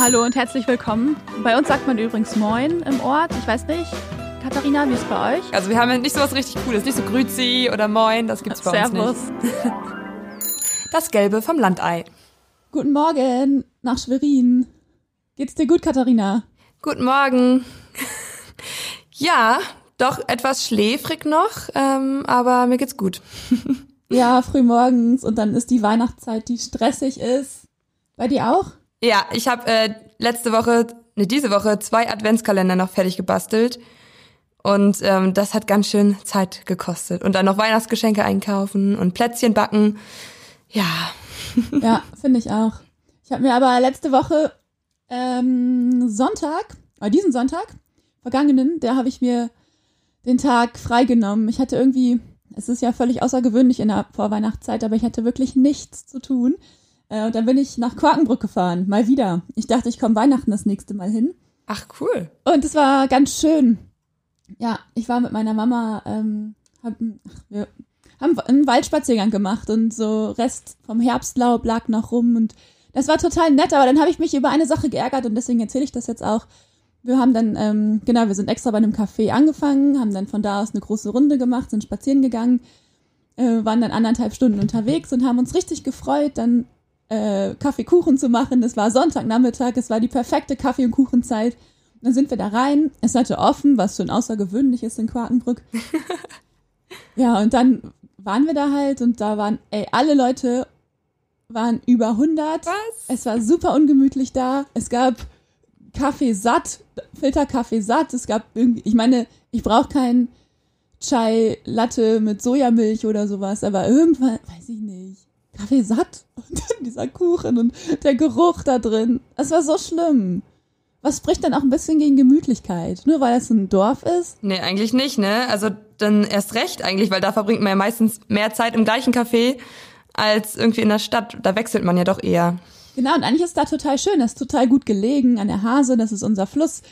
Hallo und herzlich willkommen. Bei uns sagt man übrigens Moin im Ort. Ich weiß nicht, Katharina, wie ist es bei euch? Also wir haben ja nicht so was richtig Cooles, nicht so Grüzi oder Moin, das gibt's bei Servus. uns nicht. Das Gelbe vom Landei. Guten Morgen nach Schwerin. Geht's dir gut, Katharina? Guten Morgen. Ja, doch etwas schläfrig noch, ähm, aber mir geht's gut. Ja, früh morgens und dann ist die Weihnachtszeit, die stressig ist. Bei dir auch? Ja, ich habe äh, letzte Woche, ne, diese Woche zwei Adventskalender noch fertig gebastelt. Und ähm, das hat ganz schön Zeit gekostet. Und dann noch Weihnachtsgeschenke einkaufen und Plätzchen backen. Ja, Ja, finde ich auch. Ich habe mir aber letzte Woche ähm, Sonntag, oder diesen Sonntag, vergangenen, da habe ich mir den Tag freigenommen. Ich hatte irgendwie, es ist ja völlig außergewöhnlich in der Vorweihnachtszeit, aber ich hatte wirklich nichts zu tun. Äh, und dann bin ich nach Quakenbrück gefahren, mal wieder. Ich dachte, ich komme Weihnachten das nächste Mal hin. ach cool. Und es war ganz schön. Ja, ich war mit meiner Mama, ähm, hab, ach, wir haben einen Waldspaziergang gemacht und so Rest vom Herbstlaub lag noch rum und das war total nett, aber dann habe ich mich über eine Sache geärgert und deswegen erzähle ich das jetzt auch. Wir haben dann, ähm, genau, wir sind extra bei einem Café angefangen, haben dann von da aus eine große Runde gemacht, sind spazieren gegangen, äh, waren dann anderthalb Stunden unterwegs und haben uns richtig gefreut, dann äh, Kaffeekuchen zu machen. Es war Sonntagnachmittag, es war die perfekte Kaffee- und Kuchenzeit. Dann sind wir da rein. Es hatte offen, was schon außergewöhnlich ist in Quakenbrück. ja, und dann waren wir da halt und da waren, ey, alle Leute waren über 100. Was? Es war super ungemütlich da. Es gab Kaffee satt, Filterkaffee satt. Es gab irgendwie, ich meine, ich brauche keinen Chai Latte mit Sojamilch oder sowas, aber irgendwann, weiß ich nicht, Kaffee satt und dann dieser Kuchen und der Geruch da drin. Es war so schlimm. Was spricht dann auch ein bisschen gegen Gemütlichkeit? Nur weil es ein Dorf ist? Nee, eigentlich nicht, ne? Also dann erst recht eigentlich, weil da verbringt man ja meistens mehr Zeit im gleichen Café als irgendwie in der Stadt. Da wechselt man ja doch eher. Genau, und eigentlich ist da total schön. Das ist total gut gelegen an der Hase. Das ist unser Fluss.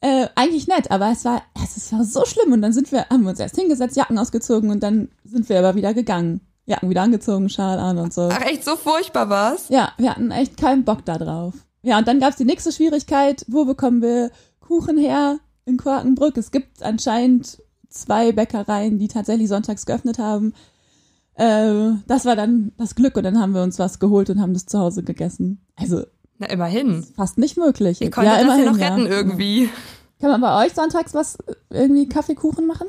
Äh, eigentlich nett, aber es war, es war so schlimm. Und dann sind wir, haben wir uns erst hingesetzt, Jacken ausgezogen und dann sind wir aber wieder gegangen. Jacken wieder angezogen, Schal an und so. Ach echt, so furchtbar war's? Ja, wir hatten echt keinen Bock da drauf. Ja, und dann gab's die nächste Schwierigkeit. Wo bekommen wir Kuchen her in Quakenbrück? Es gibt anscheinend zwei Bäckereien, die tatsächlich sonntags geöffnet haben. Äh, das war dann das Glück und dann haben wir uns was geholt und haben das zu Hause gegessen. Also Na, immerhin. fast nicht möglich. Ihr konntet das ja noch retten ja. irgendwie. Kann man bei euch sonntags was, äh, irgendwie Kaffeekuchen machen?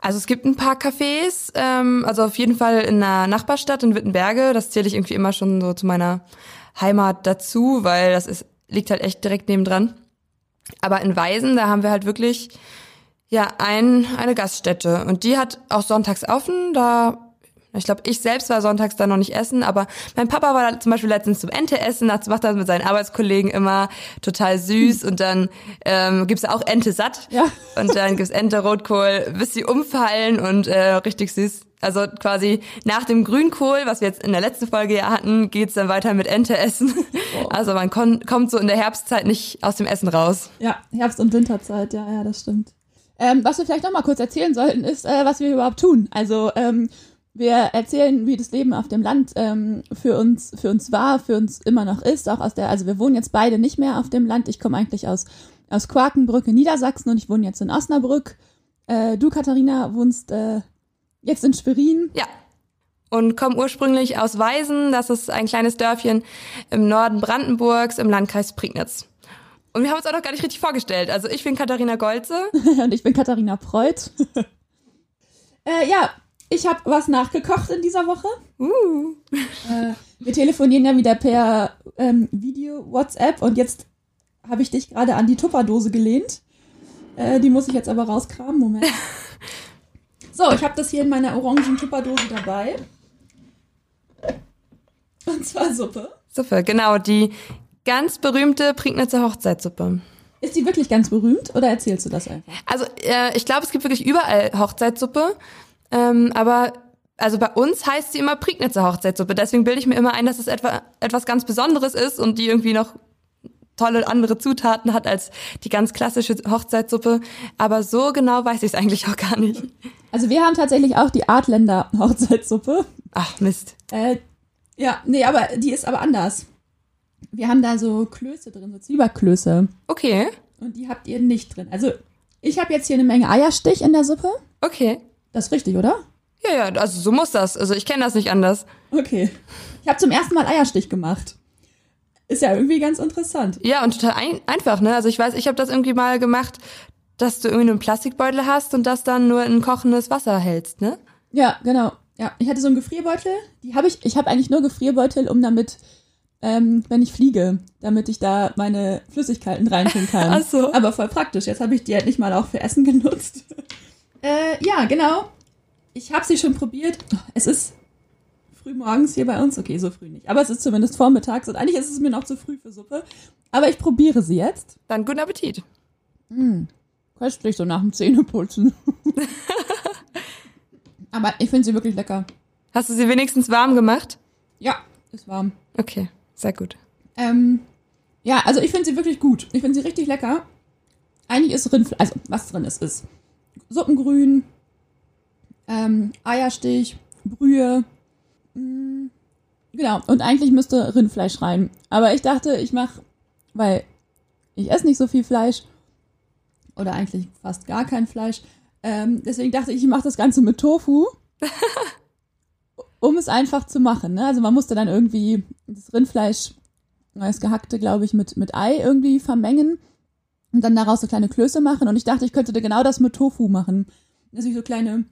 Also es gibt ein paar Cafés, ähm, also auf jeden Fall in einer Nachbarstadt in Wittenberge. Das zähle ich irgendwie immer schon so zu meiner Heimat dazu, weil das ist, liegt halt echt direkt nebendran. Aber in Weisen, da haben wir halt wirklich ja ein, eine Gaststätte und die hat auch sonntags offen. Da ich glaube, ich selbst war sonntags da noch nicht essen, aber mein Papa war da zum Beispiel letztens zum Ente essen, das macht er mit seinen Arbeitskollegen immer total süß und dann ähm, gibt's auch Ente satt Ja. und dann gibt's Ente Rotkohl, bis sie umfallen und äh, richtig süß. Also quasi nach dem Grünkohl, was wir jetzt in der letzten Folge ja hatten, geht's dann weiter mit Ente essen. Also man kommt so in der Herbstzeit nicht aus dem Essen raus. Ja, Herbst- und Winterzeit, ja, ja, das stimmt. Ähm, was wir vielleicht noch mal kurz erzählen sollten, ist, äh, was wir überhaupt tun. Also ähm, wir erzählen, wie das Leben auf dem Land ähm, für uns für uns war, für uns immer noch ist. Auch aus der, also wir wohnen jetzt beide nicht mehr auf dem Land. Ich komme eigentlich aus aus Quakenbrück in Niedersachsen und ich wohne jetzt in Osnabrück. Äh, du, Katharina, wohnst äh, jetzt in Schwerin. Ja. Und komme ursprünglich aus Weisen, das ist ein kleines Dörfchen im Norden Brandenburgs im Landkreis Prignitz. Und wir haben uns auch noch gar nicht richtig vorgestellt. Also ich bin Katharina Golze. und ich bin Katharina Preuth. äh, ja, ich habe was nachgekocht in dieser Woche. Uh. Äh, wir telefonieren ja wieder per ähm, Video, WhatsApp und jetzt habe ich dich gerade an die Tupperdose gelehnt. Äh, die muss ich jetzt aber rauskramen. Moment. So, ich habe das hier in meiner orangen Tupperdose dabei. Und zwar Suppe. Suppe, genau, die ganz berühmte Prignitzer Hochzeitssuppe. Ist die wirklich ganz berühmt oder erzählst du das einfach? Also äh, ich glaube, es gibt wirklich überall Hochzeitssuppe, ähm, aber also bei uns heißt sie immer Prignitzer Hochzeitssuppe. Deswegen bilde ich mir immer ein, dass es etwa, etwas ganz Besonderes ist und die irgendwie noch tolle andere Zutaten hat als die ganz klassische Hochzeitssuppe. Aber so genau weiß ich es eigentlich auch gar nicht. Also wir haben tatsächlich auch die Artländer Hochzeitssuppe. Ach Mist. Äh, ja, nee, aber die ist aber anders. wir haben da so Klöße drin, so Zwiebackklöße. Okay, Und die habt ihr nicht drin. Also, ich habe jetzt hier eine Menge Eierstich in der Suppe. okay. Das ist richtig, oder? Ja, ja, also so muss das. Also ich kenne das nicht anders. Okay. Ich habe zum ersten Mal Eierstich gemacht. Ist ja irgendwie ganz interessant. Ja, und total ein einfach, ne? Also ich weiß, ich habe das irgendwie mal gemacht, dass du irgendwie einen Plastikbeutel hast und das dann nur in kochendes Wasser hältst, ne? Ja, genau. Ja, ich hatte so einen Gefrierbeutel. Die habe ich. Ich habe eigentlich nur Gefrierbeutel, um damit, ähm, wenn ich fliege, damit ich da meine Flüssigkeiten reintun kann. Ach so. Aber voll praktisch. Jetzt habe ich die halt nicht mal auch für Essen genutzt. Äh, ja, genau. Ich habe sie schon probiert. Es ist früh morgens hier bei uns. Okay, so früh nicht. Aber es ist zumindest vormittags und eigentlich ist es mir noch zu früh für Suppe. Aber ich probiere sie jetzt. Dann guten Appetit. Köstlich so nach dem Zähneputzen. Aber ich finde sie wirklich lecker. Hast du sie wenigstens warm gemacht? Ja, ist warm. Okay, sehr gut. Ähm, ja, also ich finde sie wirklich gut. Ich finde sie richtig lecker. Eigentlich ist Rindfleisch, also was drin ist, ist Suppengrün, ähm, Eierstich, Brühe. mm, Genau, und eigentlich müsste Rindfleisch rein. Aber ich dachte, ich mache, weil ich esse nicht so viel Fleisch oder eigentlich fast gar kein Fleisch. Ähm, deswegen dachte ich, ich mache das Ganze mit Tofu, um es einfach zu machen. Ne? Also man musste dann irgendwie das Rindfleisch, das gehackte, glaube ich, mit, mit Ei irgendwie vermengen und dann daraus so kleine Klöße machen. Und ich dachte, ich könnte genau das mit Tofu machen. Dass ich so kleine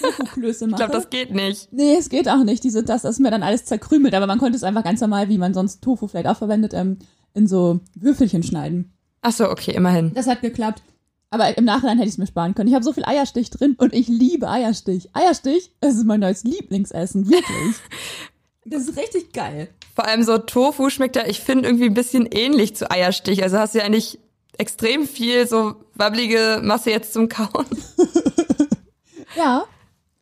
Tofu-Klöße Ich mache. glaube, das geht nicht. Nee, es geht auch nicht. Diese, das ist mir dann alles zerkrümelt, aber man konnte es einfach ganz normal, wie man sonst Tofu vielleicht auch verwendet, ähm, in so Würfelchen schneiden. Ach so, okay, immerhin. Das hat geklappt. Aber im Nachhinein hätte ich es mir sparen können. Ich habe so viel Eierstich drin und ich liebe Eierstich. Eierstich, das ist mein neues Lieblingsessen, wirklich. Das ist richtig geil. Vor allem so Tofu schmeckt ja, ich finde, irgendwie ein bisschen ähnlich zu Eierstich. Also hast du ja eigentlich extrem viel so wabbelige Masse jetzt zum Kauen. Ja,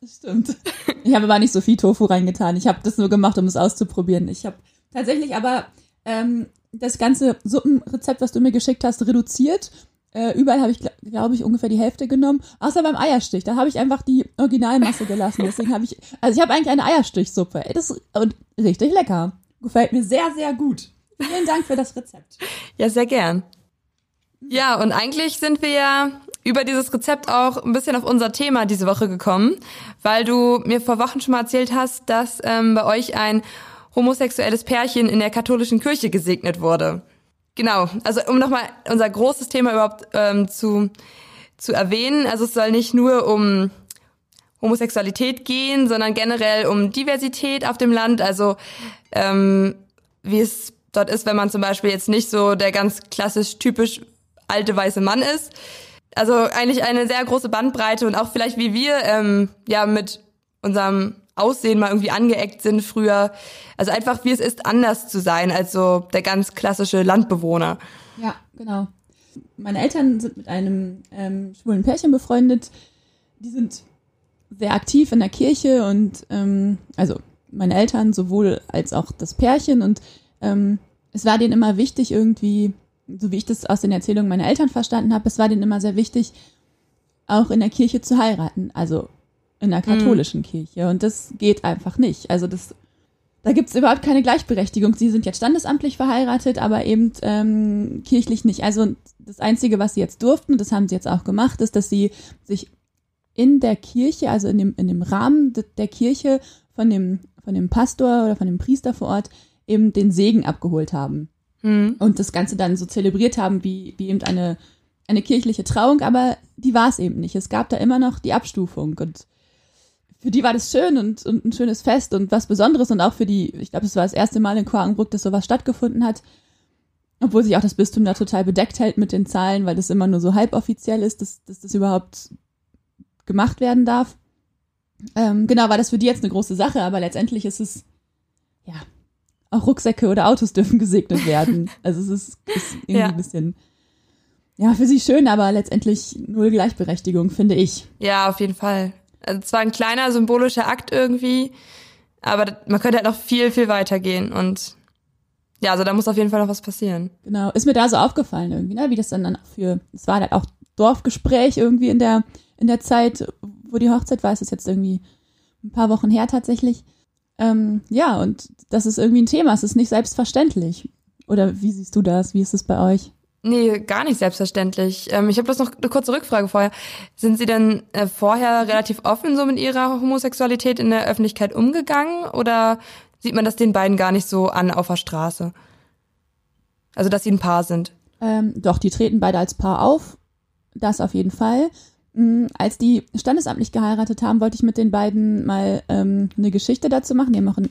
das stimmt. Ich habe aber nicht so viel Tofu reingetan. Ich habe das nur gemacht, um es auszuprobieren. Ich habe tatsächlich aber ähm, das ganze Suppenrezept, was du mir geschickt hast, reduziert. Äh, überall habe ich, glaube glaub ich, ungefähr die Hälfte genommen. Außer beim Eierstich. Da habe ich einfach die Originalmasse gelassen. Deswegen habe ich, also ich habe eigentlich eine Eierstichsuppe. Das ist und richtig lecker. Gefällt mir sehr, sehr gut. Vielen Dank für das Rezept. Ja, sehr gern. Ja, und eigentlich sind wir ja über dieses Rezept auch ein bisschen auf unser Thema diese Woche gekommen, weil du mir vor Wochen schon mal erzählt hast, dass ähm, bei euch ein homosexuelles Pärchen in der katholischen Kirche gesegnet wurde. Genau, also um nochmal unser großes Thema überhaupt ähm, zu, zu erwähnen, also es soll nicht nur um Homosexualität gehen, sondern generell um Diversität auf dem Land, also ähm, wie es dort ist, wenn man zum Beispiel jetzt nicht so der ganz klassisch typisch alte weiße Mann ist. Also eigentlich eine sehr große Bandbreite und auch vielleicht wie wir ähm, ja mit unserem Aussehen mal irgendwie angeeckt sind früher. Also einfach wie es ist, anders zu sein als so der ganz klassische Landbewohner. Ja, genau. Meine Eltern sind mit einem ähm, schwulen Pärchen befreundet. Die sind sehr aktiv in der Kirche und ähm, also meine Eltern sowohl als auch das Pärchen und ähm, es war denen immer wichtig irgendwie, so wie ich das aus den Erzählungen meiner Eltern verstanden habe, es war denen immer sehr wichtig, auch in der Kirche zu heiraten, also in der katholischen Kirche und das geht einfach nicht. Also das da gibt's überhaupt keine Gleichberechtigung. Sie sind jetzt standesamtlich verheiratet, aber eben ähm, kirchlich nicht. Also das Einzige, was sie jetzt durften, das haben sie jetzt auch gemacht, ist, dass sie sich in der Kirche, also in dem, in dem Rahmen de- der Kirche von dem, von dem Pastor oder von dem Priester vor Ort eben den Segen abgeholt haben. Hm. Und das Ganze dann so zelebriert haben wie, wie eben eine, eine kirchliche Trauung, aber die war es eben nicht. Es gab da immer noch die Abstufung und für die war das schön und, und ein schönes Fest und was Besonderes und auch für die, ich glaube, es war das erste Mal in Quakenbrück, dass sowas stattgefunden hat. Obwohl sich auch das Bistum da total bedeckt hält mit den Zahlen, weil das immer nur so halboffiziell ist, dass, dass das überhaupt gemacht werden darf. Ähm, genau, war das für die jetzt eine große Sache, aber letztendlich ist es, ja, auch Rucksäcke oder Autos dürfen gesegnet werden. Also es ist, ist irgendwie Ja. ein bisschen, ja, für sie schön, aber letztendlich null Gleichberechtigung, finde ich. Ja, auf jeden Fall. Also zwar ein kleiner symbolischer Akt irgendwie, aber man könnte halt noch viel, viel weiter gehen und ja, also da muss auf jeden Fall noch was passieren. Genau, ist mir da so aufgefallen irgendwie, ne? wie das dann, dann für, es war halt auch Dorfgespräch irgendwie in der, in der Zeit, wo die Hochzeit war, es ist jetzt irgendwie ein paar Wochen her tatsächlich. Ähm, ja, und das ist irgendwie ein Thema, es ist nicht selbstverständlich. Oder wie siehst du das? Wie ist es bei euch? Nee, gar nicht selbstverständlich. Ähm, ich habe bloß noch eine kurze Rückfrage vorher. Sind Sie denn äh, vorher relativ offen so mit Ihrer Homosexualität in der Öffentlichkeit umgegangen oder sieht man das den beiden gar nicht so an auf der Straße? Also, dass sie ein Paar sind. Ähm, doch, die treten beide als Paar auf. Das auf jeden Fall. Mhm, als die standesamtlich geheiratet haben, wollte ich mit den beiden mal ähm, eine Geschichte dazu machen. Die haben auch in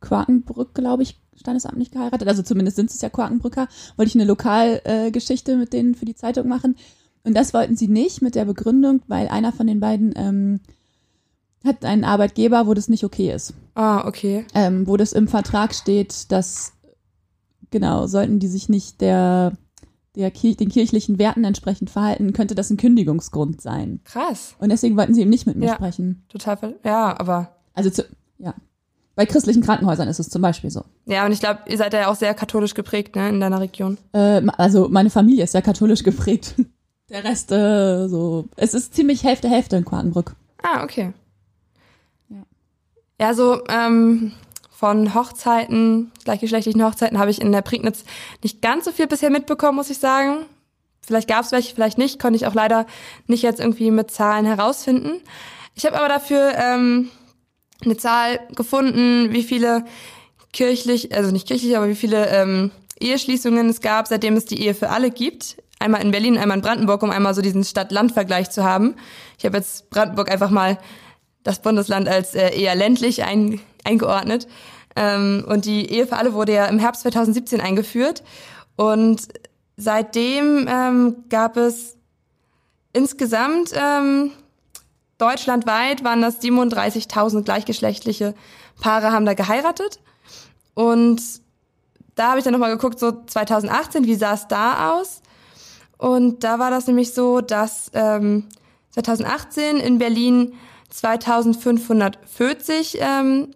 Quakenbrück, glaube ich, standesamtlich geheiratet. Also zumindest sind es ja Quakenbrücker. Wollte ich eine Lokalgeschichte äh, mit denen für die Zeitung machen. Und das wollten sie nicht mit der Begründung, weil einer von den beiden ähm, hat einen Arbeitgeber, wo das nicht okay ist. Ah, okay. Ähm, wo das im Vertrag steht, dass genau, sollten die sich nicht der, der Kir den kirchlichen Werten entsprechend verhalten, könnte das ein Kündigungsgrund sein. Krass. Und deswegen wollten sie eben nicht mit mir Ja. sprechen. Total. Ja, aber Also zu, ja. Bei christlichen Krankenhäusern ist es zum Beispiel so. ja, und ich glaube, ihr seid ja auch sehr katholisch geprägt, ne, in deiner Region. Äh, also meine Familie ist ja katholisch geprägt. Der Rest äh, so. Es ist ziemlich Hälfte Hälfte in Quakenbrück. Ah, okay. Ja. Ja, so ähm, von Hochzeiten, gleichgeschlechtlichen Hochzeiten, habe ich in der Prignitz nicht ganz so viel bisher mitbekommen, muss ich sagen. Vielleicht gab es welche, vielleicht nicht, konnte ich auch leider nicht jetzt irgendwie mit Zahlen herausfinden. Ich habe aber dafür ähm, eine Zahl gefunden, wie viele kirchlich, also nicht kirchlich, aber wie viele ähm, Eheschließungen es gab, seitdem es die Ehe für alle gibt. Einmal in Berlin, einmal in Brandenburg, um einmal so diesen Stadt-Land-Vergleich zu haben. Ich habe jetzt Brandenburg einfach mal das Bundesland als äh, eher ländlich ein, eingeordnet. Ähm, und die Ehe für alle wurde ja im Herbst 2017 eingeführt. Und seitdem ähm, gab es insgesamt ähm, deutschlandweit waren das 37.000 gleichgeschlechtliche Paare haben da geheiratet. Und da habe ich dann nochmal geguckt, so 2018, wie sah es da aus? Und da war das nämlich so, dass ähm, 2018 in Berlin 2540 ähm,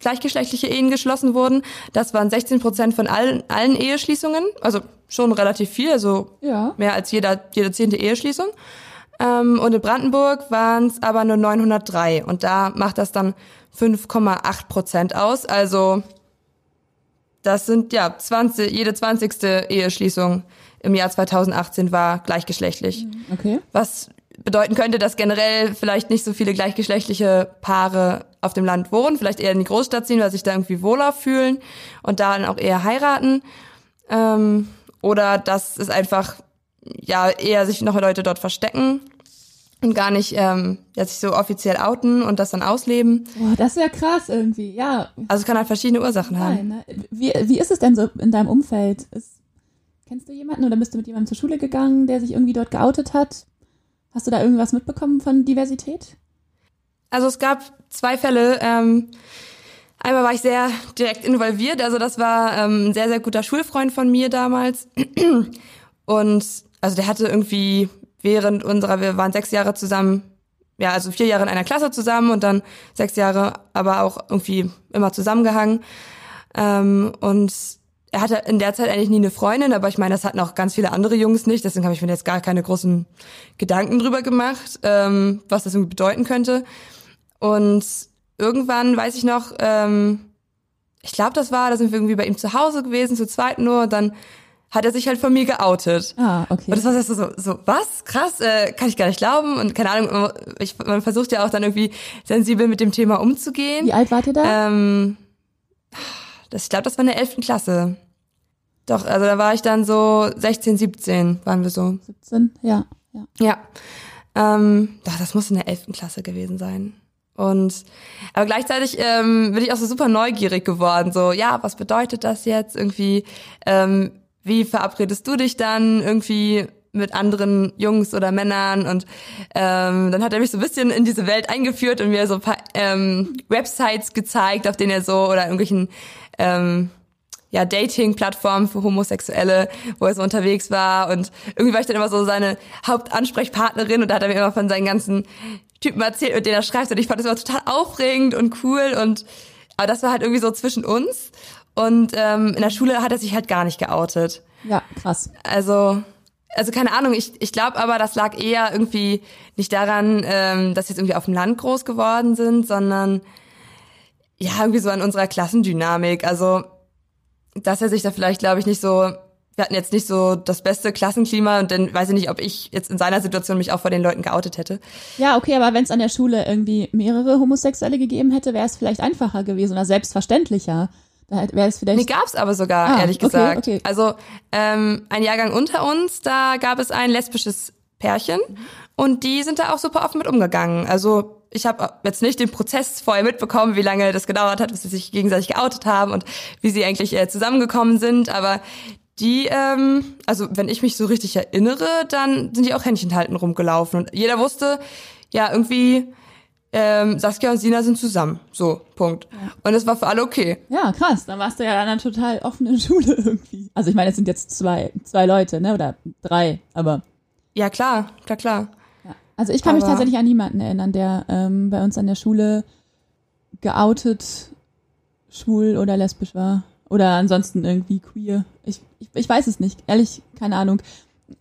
gleichgeschlechtliche Ehen geschlossen wurden. Das waren 16 Prozent von allen, allen Eheschließungen, also schon relativ viel, also Ja. mehr als jeder, jede zehnte Eheschließung. Ähm, und in Brandenburg waren es aber nur 903 und da macht das dann 5,8 Prozent aus. Also das sind ja 20, jede zwanzigste Eheschließung im Jahr 2018 war gleichgeschlechtlich. Okay. Was bedeuten könnte, dass generell vielleicht nicht so viele gleichgeschlechtliche Paare auf dem Land wohnen, vielleicht eher in die Großstadt ziehen, weil sich da irgendwie wohler fühlen und da dann auch eher heiraten. Ähm, oder dass es einfach ja eher sich noch Leute dort verstecken und gar nicht ähm, ja, sich so offiziell outen und das dann ausleben. Boah, das ist ja krass irgendwie. Ja. Also es kann halt verschiedene Ursachen haben. Nein, ne? wie, wie ist es denn so in deinem Umfeld? Ist, kennst du jemanden oder bist du mit jemandem zur Schule gegangen, der sich irgendwie dort geoutet hat? Hast du da irgendwas mitbekommen von Diversität? Also es gab zwei Fälle. Ähm, einmal war ich sehr direkt involviert. Also das war ähm, ein sehr, sehr guter Schulfreund von mir damals. Und also der hatte irgendwie während unserer, wir waren sechs Jahre zusammen, ja, also vier Jahre in einer Klasse zusammen und dann sechs Jahre aber auch irgendwie immer zusammengehangen. Ähm, und er hatte in der Zeit eigentlich nie eine Freundin, aber ich meine, das hatten auch ganz viele andere Jungs nicht, deswegen habe ich mir jetzt gar keine großen Gedanken drüber gemacht, ähm, was das irgendwie bedeuten könnte. Und irgendwann weiß ich noch, ähm, ich glaube, das war, da sind wir irgendwie bei ihm zu Hause gewesen, zu zweit nur, und dann hat er sich halt von mir geoutet. Ah, okay. Und das war so, so, so was? Krass, äh, kann ich gar nicht glauben. Und keine Ahnung, ich, man versucht ja auch dann irgendwie sensibel mit dem Thema umzugehen. Wie alt wart ihr da? Ähm, das, ich glaube, das war in der 11. Klasse. Doch, also da war ich dann so 16, 17 waren wir so. 17? Ja, ja. Ja. Ähm, doch, das muss in der 11. Klasse gewesen sein. Und aber gleichzeitig ähm, bin ich auch so super neugierig geworden. So, ja, was bedeutet das jetzt irgendwie? Ähm, wie verabredest du dich dann irgendwie mit anderen Jungs oder Männern? Und ähm, dann hat er mich so ein bisschen in diese Welt eingeführt und mir so ein paar ähm, Websites gezeigt, auf denen er so oder irgendwelchen ähm, ja, Dating-Plattformen für Homosexuelle, wo er so unterwegs war. Und irgendwie war ich dann immer so seine Hauptansprechpartnerin und da hat er mir immer von seinen ganzen Typen erzählt, mit denen er schreibt. Und ich fand das immer total aufregend und cool. Und aber das war halt irgendwie so zwischen uns. Und ähm, in der Schule hat er sich halt gar nicht geoutet. Ja, krass. Also, also keine Ahnung, ich, ich glaube aber, das lag eher irgendwie nicht daran, ähm, dass wir jetzt irgendwie auf dem Land groß geworden sind, sondern ja, irgendwie so an unserer Klassendynamik. Also dass er sich da vielleicht, glaube ich, nicht so wir hatten jetzt nicht so das beste Klassenklima und dann weiß ich nicht, ob ich jetzt in seiner Situation mich auch vor den Leuten geoutet hätte. Ja, okay, aber wenn es an der Schule irgendwie mehrere Homosexuelle gegeben hätte, wäre es vielleicht einfacher gewesen oder selbstverständlicher. Da wäre es vielleicht. Nee, gab's aber sogar, ah, ehrlich gesagt. Okay, okay. Also ähm, ein Jahrgang unter uns, da gab es ein lesbisches Pärchen mhm. und die sind da auch super offen mit umgegangen. Also ich habe jetzt nicht den Prozess vorher mitbekommen, wie lange das gedauert hat, bis sie sich gegenseitig geoutet haben und wie sie eigentlich äh, zusammengekommen sind, aber die, ähm, also wenn ich mich so richtig erinnere, dann sind die auch Händchen halten rumgelaufen. Und jeder wusste, ja, irgendwie, ähm, Saskia und Sina sind zusammen. So, Punkt. Ja. Und es war für alle okay. Ja, krass. Dann warst du ja an einer total offenen Schule irgendwie. Also ich meine, es sind jetzt zwei, zwei Leute, ne? Oder drei, aber. Ja, klar, klar, klar. Also ich kann aber mich tatsächlich an niemanden erinnern, der ähm, bei uns an der Schule geoutet, schwul oder lesbisch war. Oder ansonsten irgendwie queer. Ich, ich, ich weiß es nicht. Ehrlich, keine Ahnung.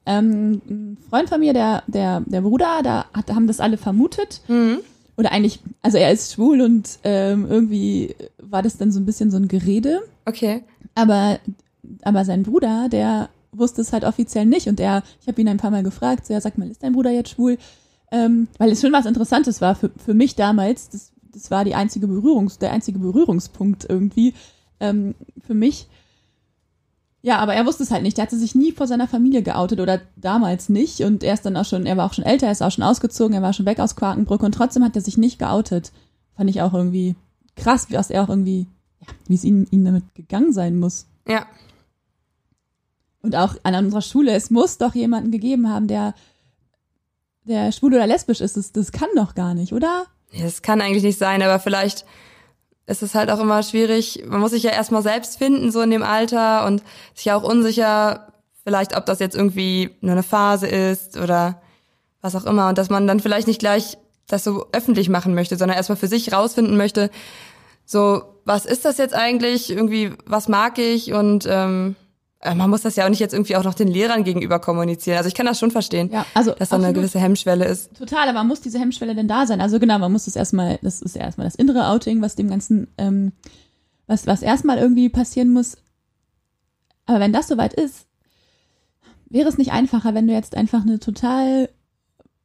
Ähm, ein Freund von mir, der, der, der Bruder, da hat, haben das alle vermutet. Mhm. Oder eigentlich, also er ist schwul und ähm, irgendwie war das dann so ein bisschen so ein Gerede. Okay. Aber, aber sein Bruder, der wusste es halt offiziell nicht. Und er, ich habe ihn ein paar Mal gefragt, so, ja, sag mal, ist dein Bruder jetzt schwul? Ähm, weil es schon was Interessantes war für, für mich damals. Das, das war die einzige Berührungs, der einzige Berührungspunkt irgendwie ähm, für mich. Ja, aber er wusste es halt nicht. Der hatte sich nie vor seiner Familie geoutet oder damals nicht. Und er ist dann auch schon, er war auch schon älter, er ist auch schon ausgezogen, er war schon weg aus Quakenbrück und trotzdem hat er sich nicht geoutet. Fand ich auch irgendwie krass, wie er auch irgendwie, ja, wie es ihm, ihm damit gegangen sein muss. Ja. Und auch an unserer Schule, es muss doch jemanden gegeben haben, der, der schwul oder lesbisch ist. Das, das kann doch gar nicht, oder? Ja, das kann eigentlich nicht sein, aber vielleicht es ist halt auch immer schwierig. Man muss sich ja erstmal selbst finden, so in dem Alter und sich ja auch unsicher, vielleicht, ob das jetzt irgendwie nur eine Phase ist oder was auch immer. Und dass man dann vielleicht nicht gleich das so öffentlich machen möchte, sondern erstmal für sich rausfinden möchte, so, was ist das jetzt eigentlich? Irgendwie, was mag ich? Und ähm, äh, man muss das ja auch nicht jetzt irgendwie auch noch den Lehrern gegenüber kommunizieren. Also ich kann das schon verstehen, ja, also dass da eine gewisse Hemmschwelle ist. Total, aber muss diese Hemmschwelle denn da sein? Also genau, man muss das erstmal, das ist ja erstmal das innere Outing, was dem Ganzen, ähm, was, was erstmal irgendwie passieren muss. Aber wenn das soweit ist, wäre es nicht einfacher, wenn du jetzt einfach eine total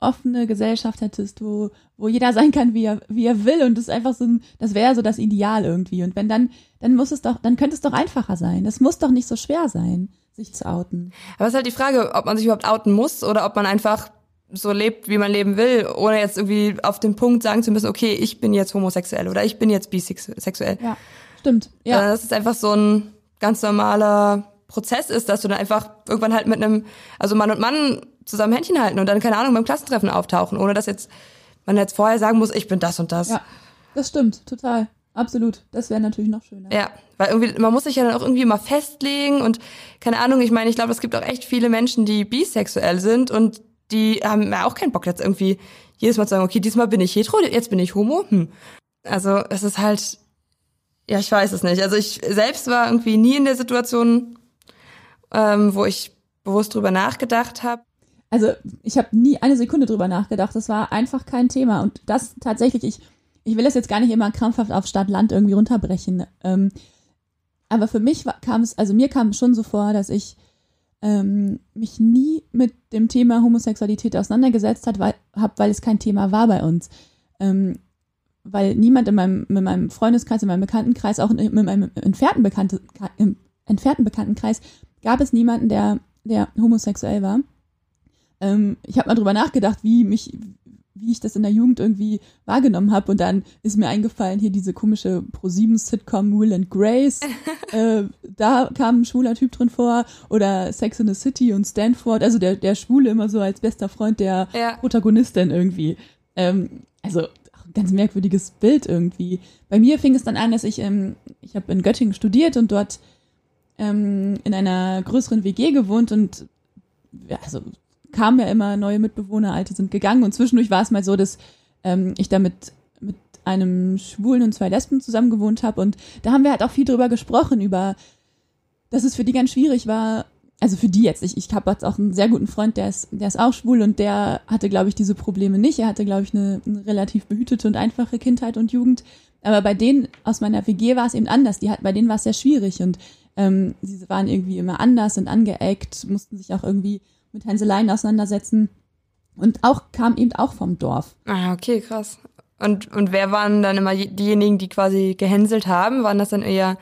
offene Gesellschaft hättest, wo, wo jeder sein kann, wie er, wie er will und das ist einfach so ein, das wäre so das Ideal irgendwie. Und wenn dann, dann muss es doch, dann könnte es doch einfacher sein. Das muss doch nicht so schwer sein, sich zu outen. Aber es ist halt die Frage, ob man sich überhaupt outen muss oder ob man einfach so lebt, wie man leben will, ohne jetzt irgendwie auf den Punkt sagen zu müssen, okay, ich bin jetzt homosexuell oder ich bin jetzt bisexuell. Ja, stimmt. Ja. Das ist einfach so ein ganz normaler Prozess ist, dass du dann einfach irgendwann halt mit einem, also Mann und Mann zusammen Händchen halten und dann, keine Ahnung, beim Klassentreffen auftauchen, ohne dass jetzt man jetzt vorher sagen muss, ich bin das und das. Ja, das stimmt, total. Absolut. Das wäre natürlich noch schöner. Ja, weil irgendwie, man muss sich ja dann auch irgendwie immer festlegen und keine Ahnung, ich meine, ich glaube, es gibt auch echt viele Menschen, die bisexuell sind und die haben ja auch keinen Bock jetzt irgendwie jedes Mal zu sagen, okay, diesmal bin ich hetero, jetzt bin ich homo. Hm. Also es ist halt, ja, ich weiß es nicht. Also ich selbst war irgendwie nie in der Situation, ähm, wo ich bewusst drüber nachgedacht habe. Also ich habe nie eine Sekunde drüber nachgedacht. Das war einfach kein Thema. Und das tatsächlich, ich, ich will es jetzt gar nicht immer krampfhaft auf Stadt-Land irgendwie runterbrechen. Ähm, aber für mich kam es, also mir kam es schon so vor, dass ich ähm, mich nie mit dem Thema Homosexualität auseinandergesetzt hat, weil, hab, weil es kein Thema war bei uns. Ähm, weil niemand in meinem, in meinem Freundeskreis, in meinem Bekanntenkreis, auch in, in meinem entfernten, Bekannte, im entfernten Bekanntenkreis gab es niemanden, der, der homosexuell war. Ähm, ich habe mal drüber nachgedacht, wie mich, wie ich das in der Jugend irgendwie wahrgenommen habe. Und dann ist mir eingefallen, hier diese komische Pro-7-Sitcom Will and Grace. äh, da kam ein schwuler Typ drin vor. Oder Sex in the City und Stanford. Also der, der Schwule immer so als bester Freund der ja. Protagonistin irgendwie. Ähm, also ganz merkwürdiges Bild irgendwie. Bei mir fing es dann an, dass ich, ähm, ich habe in Göttingen studiert und dort ähm, in einer größeren WG gewohnt und ja, also kamen ja immer neue Mitbewohner, alte sind gegangen und zwischendurch war es mal so, dass ähm, ich da mit, mit einem Schwulen und zwei Lesben zusammen gewohnt habe und da haben wir halt auch viel drüber gesprochen, über, dass es für die ganz schwierig war, also für die jetzt, ich, ich habe jetzt auch einen sehr guten Freund, der ist, der ist auch schwul und der hatte, glaube ich, diese Probleme nicht. Er hatte, glaube ich, eine, eine relativ behütete und einfache Kindheit und Jugend. Aber bei denen aus meiner WG war es eben anders. Die hat, bei denen war es sehr schwierig. Und Ähm, sie waren irgendwie immer anders, sind angeeckt, mussten sich auch irgendwie mit Hänseleien auseinandersetzen. Und auch kam eben auch vom Dorf. Ah, okay, krass. Und, und wer waren dann immer diejenigen, die quasi gehänselt haben? Waren das dann eher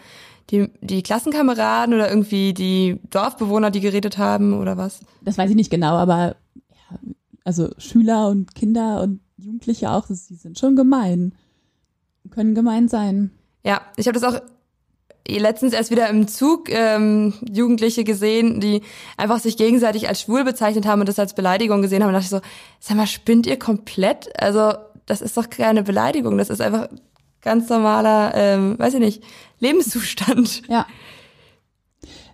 die, die Klassenkameraden oder irgendwie die Dorfbewohner, die geredet haben oder was? Das weiß ich nicht genau, aber ja, also Schüler und Kinder und Jugendliche auch, sie sind schon gemein. Können gemein sein. Ja, ich habe das auch letztens erst wieder im Zug ähm, Jugendliche gesehen, die einfach sich gegenseitig als schwul bezeichnet haben und das als Beleidigung gesehen haben. Und dachte ich so, sag mal, spinnt ihr komplett? Also das ist doch keine Beleidigung, das ist einfach ganz normaler, ähm, weiß ich nicht, Lebenszustand. Ja.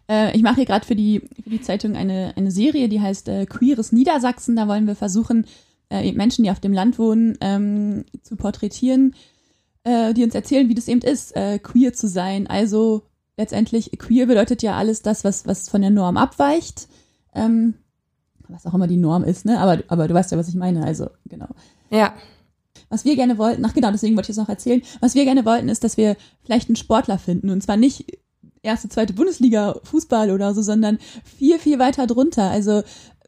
Äh, ich mache hier gerade für die, für die Zeitung eine, eine Serie, die heißt äh, Queeres Niedersachsen. Da wollen wir versuchen, äh, Menschen, die auf dem Land wohnen, ähm, zu porträtieren, äh, die uns erzählen, wie das eben ist, äh, queer zu sein. Also letztendlich, queer bedeutet ja alles das, was, was von der Norm abweicht. Ähm, was auch immer die Norm ist, ne? Aber, aber du weißt ja, was ich meine, also genau. Ja. Was wir gerne wollten, ach genau, deswegen wollte ich es noch erzählen, was wir gerne wollten, ist, dass wir vielleicht einen Sportler finden. Und zwar nicht erste, zweite Bundesliga Fußball oder so, sondern viel, viel weiter drunter. Also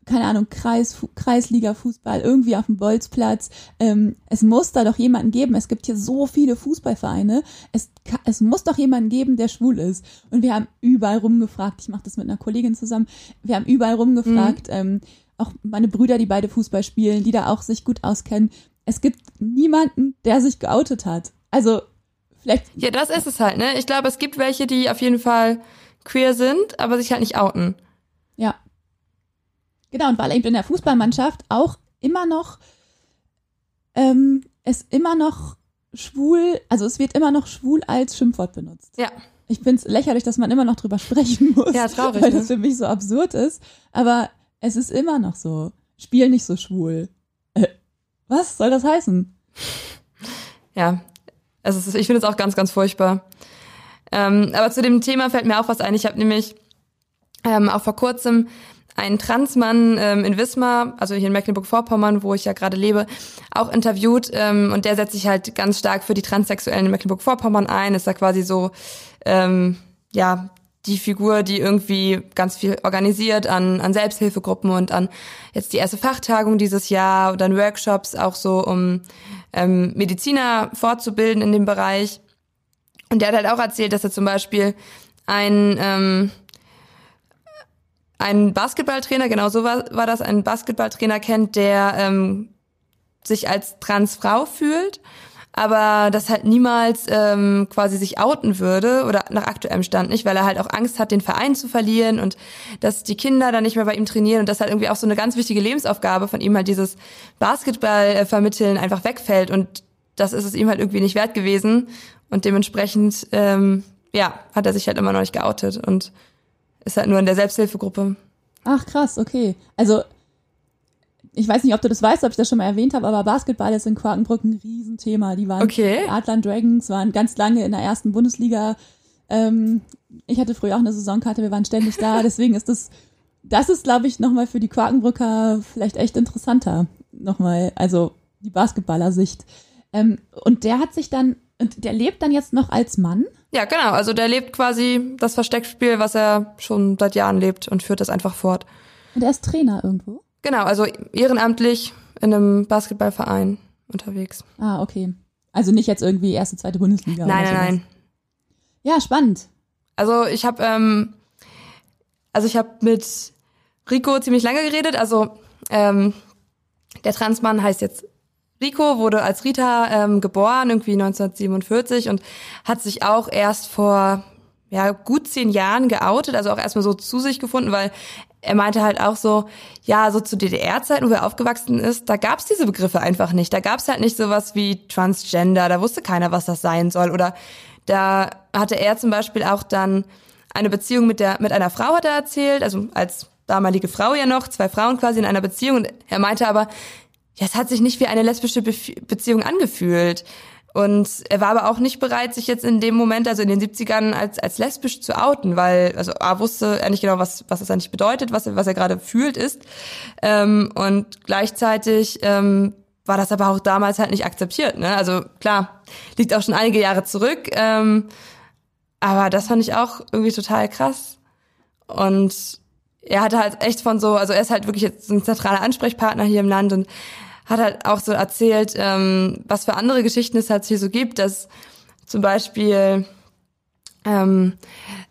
keine Ahnung, Kreis, Kreisliga Fußball, irgendwie auf dem Bolzplatz. Ähm, es muss da doch jemanden geben. Es gibt hier so viele Fußballvereine. Es, es muss doch jemanden geben, der schwul ist. Und wir haben überall rumgefragt. Ich mache das mit einer Kollegin zusammen. Wir haben überall rumgefragt. Mhm. Ähm, auch meine Brüder, die beide Fußball spielen, die da auch sich gut auskennen. Es gibt niemanden, der sich geoutet hat. Also vielleicht. Ja, das ist es halt, ne? Ich glaube, es gibt welche, die auf jeden Fall queer sind, aber sich halt nicht outen. Ja. Genau, und weil eben in der Fußballmannschaft auch immer noch ähm, es immer noch schwul, also es wird immer noch schwul als Schimpfwort benutzt. Ja. Ich finde es lächerlich, dass man immer noch drüber sprechen muss. Ja, traurig. Weil ne? das für mich so absurd ist. Aber es ist immer noch so. Spiel nicht so schwul. Äh, was soll das heißen? Ja, es ist, ich finde es auch ganz, ganz furchtbar. Ähm, aber zu dem Thema fällt mir auch was ein. Ich habe nämlich ähm, auch vor kurzem einen Transmann ähm, in Wismar, also hier in Mecklenburg-Vorpommern, wo ich ja gerade lebe, auch interviewt ähm, und der setzt sich halt ganz stark für die Transsexuellen in Mecklenburg-Vorpommern ein. Ist da quasi so, ähm, ja, die Figur, die irgendwie ganz viel organisiert an, an Selbsthilfegruppen und an jetzt die erste Fachtagung dieses Jahr und dann Workshops auch so, um ähm, Mediziner fortzubilden in dem Bereich. Und der hat halt auch erzählt, dass er zum Beispiel ein ähm, einen Basketballtrainer, genau so war, war das, einen Basketballtrainer kennt, der ähm, sich als Transfrau fühlt, aber das halt niemals ähm, quasi sich outen würde oder nach aktuellem Stand nicht, weil er halt auch Angst hat, den Verein zu verlieren und dass die Kinder dann nicht mehr bei ihm trainieren und das halt irgendwie auch so eine ganz wichtige Lebensaufgabe von ihm halt dieses Basketball äh, vermitteln einfach wegfällt und das ist es ihm halt irgendwie nicht wert gewesen und dementsprechend ähm, ja hat er sich halt immer noch nicht geoutet und ist halt nur in der Selbsthilfegruppe. Ach krass, okay. Also ich weiß nicht, ob du das weißt, ob ich das schon mal erwähnt habe, aber Basketball ist in Quakenbrück ein Riesenthema. Die waren okay. Adler Dragons waren ganz lange in der ersten Bundesliga. Ähm, ich hatte früher auch eine Saisonkarte, wir waren ständig da. Deswegen ist das, das ist, glaube ich, nochmal für die Quakenbrücker vielleicht echt interessanter. Nochmal, also die Basketballer-Sicht. Ähm, und der hat sich dann, und der lebt dann jetzt noch als Mann? Ja, genau. Also der lebt quasi das Versteckspiel, was er schon seit Jahren lebt und führt das einfach fort. Und er ist Trainer irgendwo? Genau, also ehrenamtlich in einem Basketballverein unterwegs. Ah, okay. Also nicht jetzt irgendwie erste, zweite Bundesliga. Nein, nein, nein. Ja, spannend. Also ich habe, ähm, also ich habe mit Rico ziemlich lange geredet. Also ähm, der Transmann heißt jetzt Rico wurde als Rita ähm, geboren, irgendwie 1947 und hat sich auch erst vor ja, gut zehn Jahren geoutet, also auch erstmal so zu sich gefunden, weil er meinte halt auch so, ja, so zu DDR-Zeiten, wo er aufgewachsen ist, da gab's diese Begriffe einfach nicht. Da gab's halt nicht sowas wie Transgender, da wusste keiner, was das sein soll. Oder da hatte er zum Beispiel auch dann eine Beziehung mit der, mit einer Frau hat er erzählt, also als damalige Frau ja noch, zwei Frauen quasi in einer Beziehung. Und er meinte aber, ja, es hat sich nicht wie eine lesbische Be Beziehung angefühlt. Und er war aber auch nicht bereit, sich jetzt in dem Moment, also in den 70ern, als, als lesbisch zu outen, weil, also A, wusste er nicht genau, was, was das eigentlich bedeutet, was, was er gerade fühlt ist. Ähm, und gleichzeitig ähm, war das aber auch damals halt nicht akzeptiert. Ne? Also klar, liegt auch schon einige Jahre zurück. Ähm, aber das fand ich auch irgendwie total krass. Und er hatte halt echt von so, also er ist halt wirklich jetzt ein zentraler Ansprechpartner hier im Land und hat halt auch so erzählt, ähm, was für andere Geschichten es halt hier so gibt, dass zum Beispiel ähm,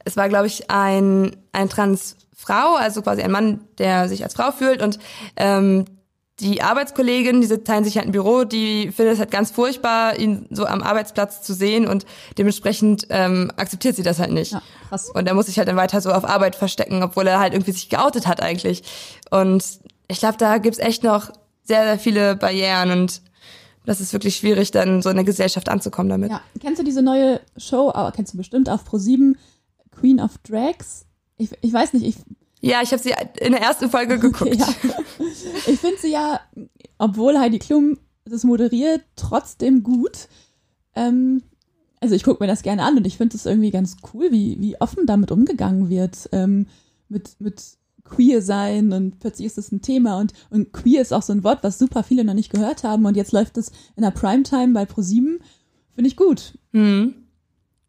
es war, glaube ich, ein, ein Transfrau, also quasi ein Mann, der sich als Frau fühlt und ähm, die Arbeitskollegin, diese teilen sich halt ein Büro, die findet es halt ganz furchtbar, ihn so am Arbeitsplatz zu sehen und dementsprechend ähm, akzeptiert sie das halt nicht. Ja, krass. Und er muss sich halt dann weiter so auf Arbeit verstecken, obwohl er halt irgendwie sich geoutet hat eigentlich. Und ich glaube, da gibt's echt noch sehr, sehr viele Barrieren und das ist wirklich schwierig, dann so in der Gesellschaft anzukommen damit. Ja, kennst du diese neue Show, oh, kennst du bestimmt auf Pro7, Queen of Drags? Ich, ich weiß nicht, ich ja, ich habe sie in der ersten Folge geguckt. Okay, ja. Ich finde sie ja, obwohl Heidi Klum das moderiert, trotzdem gut. Ähm, also ich gucke mir das gerne an und ich finde es irgendwie ganz cool, wie, wie offen damit umgegangen wird. Ähm, mit, mit queer sein und plötzlich ist es ein Thema und, und queer ist auch so ein Wort, was super viele noch nicht gehört haben und jetzt läuft es in der Primetime bei Pro7. Finde ich gut. Mhm.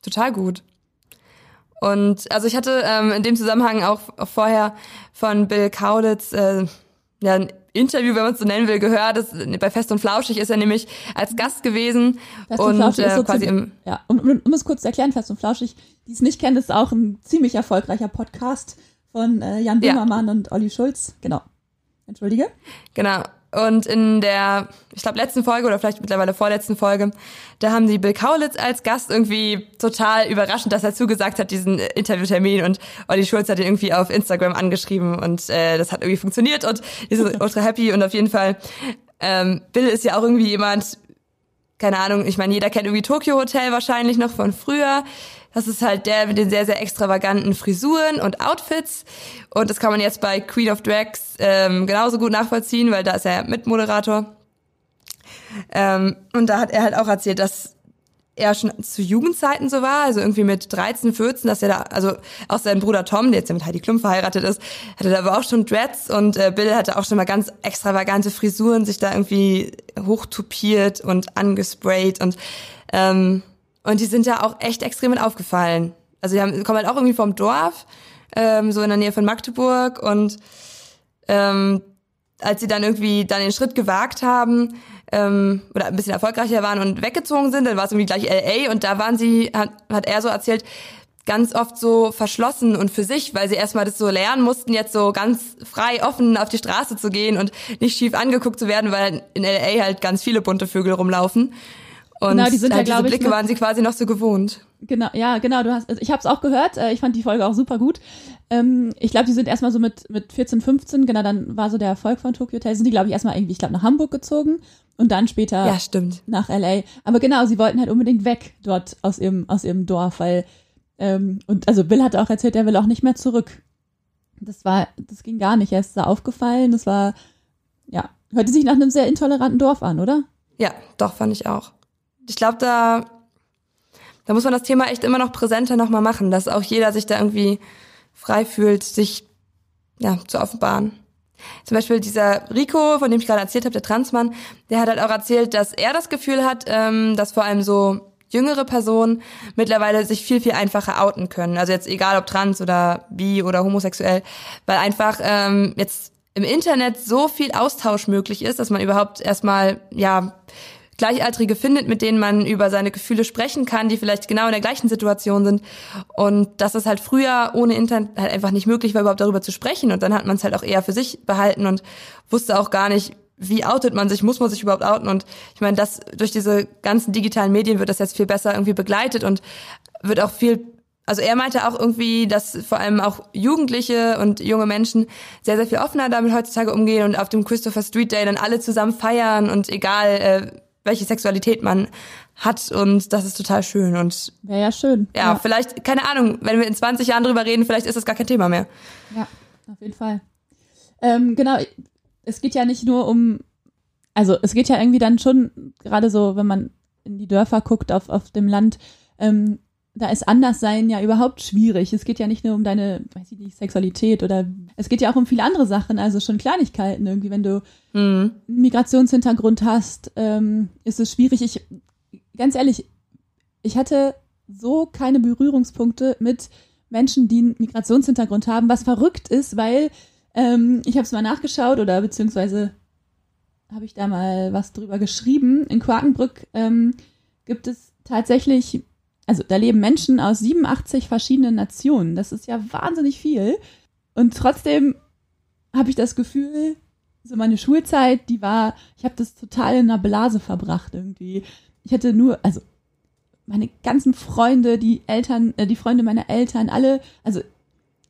Total gut. Und also ich hatte ähm, in dem Zusammenhang auch, vorher von Bill Kaulitz äh, ja, ein Interview, wenn man es so nennen will, gehört. Das, bei Fest und Flauschig ist er nämlich als Gast gewesen. Fest und, und äh, so quasi im ja, um, um, um es kurz zu erklären, Fest und Flauschig, die es nicht kennen, ist auch ein ziemlich erfolgreicher Podcast von äh, Jan Böhmermann ja. und Olli Schulz. Genau. Entschuldige. Genau. Und in der, ich glaube, letzten Folge oder vielleicht mittlerweile vorletzten Folge, da haben sie Bill Kaulitz als Gast irgendwie total überraschend, dass er zugesagt hat, diesen Interviewtermin. Und Olli Schulz hat ihn irgendwie auf Instagram angeschrieben und äh, das hat irgendwie funktioniert und sind ultra happy. Und auf jeden Fall, ähm, Bill ist ja auch irgendwie jemand, keine Ahnung, ich meine, jeder kennt irgendwie Tokyo Hotel wahrscheinlich noch von früher. Das ist halt der mit den sehr, sehr extravaganten Frisuren und Outfits. Und das kann man jetzt bei Queen of Drags ähm, genauso gut nachvollziehen, weil da ist er Mitmoderator. Ähm, und da hat er halt auch erzählt, dass er schon zu Jugendzeiten so war, also irgendwie mit 13, 14, dass er da, also auch sein Bruder Tom, der jetzt ja mit Heidi Klum verheiratet ist, hatte da aber auch schon Dreads und äh, Bill hatte auch schon mal ganz extravagante Frisuren, sich da irgendwie hochtupiert und angesprayt und ähm, und die sind da auch echt extrem mit aufgefallen. Also die haben, kommen halt auch irgendwie vom Dorf, ähm, so in der Nähe von Magdeburg. Und ähm, als sie dann irgendwie dann den Schritt gewagt haben ähm, oder ein bisschen erfolgreicher waren und weggezogen sind, dann war es irgendwie gleich LA und da waren sie, hat, hat er so erzählt, ganz oft so verschlossen und für sich, weil sie erstmal das so lernen mussten, jetzt so ganz frei, offen auf die Straße zu gehen und nicht schief angeguckt zu werden, weil in LA halt ganz viele bunte Vögel rumlaufen. Und genau, die sind halt, ja, diese Blicke ich, waren sie quasi noch so gewohnt. Genau, ja, genau. Du hast, also ich habe es auch gehört. Äh, ich fand die Folge auch super gut. Ähm, ich glaube, die sind erstmal so mit mit 14, 15. Genau, dann war so der Erfolg von Tokyo Hotel. Sind die, glaube ich, erstmal irgendwie, ich glaube, nach Hamburg gezogen und dann später ja, stimmt. nach LA. Aber genau, sie wollten halt unbedingt weg dort aus ihrem aus ihrem Dorf, weil ähm, und also Bill hatte auch erzählt, er will auch nicht mehr zurück. Das war, das ging gar nicht. Er ist da aufgefallen. Das war, ja, hörte sich nach einem sehr intoleranten Dorf an, oder? Ja, doch fand ich auch ich glaube, da, da muss man das Thema echt immer noch präsenter nochmal machen, dass auch jeder sich da irgendwie frei fühlt, sich ja, zu offenbaren. Zum Beispiel dieser Rico, von dem ich gerade erzählt habe, der Transmann, der hat halt auch erzählt, dass er das Gefühl hat, ähm, dass vor allem so jüngere Personen mittlerweile sich viel, viel einfacher outen können. Also jetzt egal ob trans oder bi oder homosexuell, weil einfach ähm, jetzt im Internet so viel Austausch möglich ist, dass man überhaupt erstmal, ja, Gleichaltrige findet, mit denen man über seine Gefühle sprechen kann, die vielleicht genau in der gleichen Situation sind. Und das ist halt früher ohne Internet halt einfach nicht möglich war, überhaupt darüber zu sprechen. Und dann hat man es halt auch eher für sich behalten und wusste auch gar nicht, wie outet man sich, muss man sich überhaupt outen? Und ich meine, das durch diese ganzen digitalen Medien wird das jetzt viel besser irgendwie begleitet und wird auch viel also er meinte auch irgendwie, dass vor allem auch Jugendliche und junge Menschen sehr, sehr viel offener damit heutzutage umgehen und auf dem Christopher Street Day dann alle zusammen feiern und egal, äh, welche Sexualität man hat und das ist total schön und wäre ja schön. Ja, ja, vielleicht keine Ahnung, wenn wir in 20 Jahren drüber reden, vielleicht ist das gar kein Thema mehr. Ja, auf jeden Fall. Ähm, genau, es geht ja nicht nur um, also es geht ja irgendwie dann schon gerade so, wenn man in die Dörfer guckt auf auf dem Land, ähm, da ist Anderssein ja überhaupt schwierig. Es geht ja nicht nur um deine, weiß ich nicht, Sexualität oder es geht ja auch um viele andere Sachen, also schon Kleinigkeiten irgendwie. Wenn du mhm. einen Migrationshintergrund hast, ähm, ist es schwierig. Ich, ganz ehrlich, ich hatte so keine Berührungspunkte mit Menschen, die einen Migrationshintergrund haben, was verrückt ist, weil ähm, ich habe es mal nachgeschaut oder beziehungsweise habe ich da mal was drüber geschrieben. In Quakenbrück ähm, gibt es tatsächlich, also da leben Menschen aus 87 verschiedenen Nationen. Das ist ja wahnsinnig viel. Und trotzdem habe ich das Gefühl, so meine Schulzeit, die war, ich habe das total in einer Blase verbracht irgendwie. Ich hatte nur, also meine ganzen Freunde, die Eltern, äh, die Freunde meiner Eltern, alle, also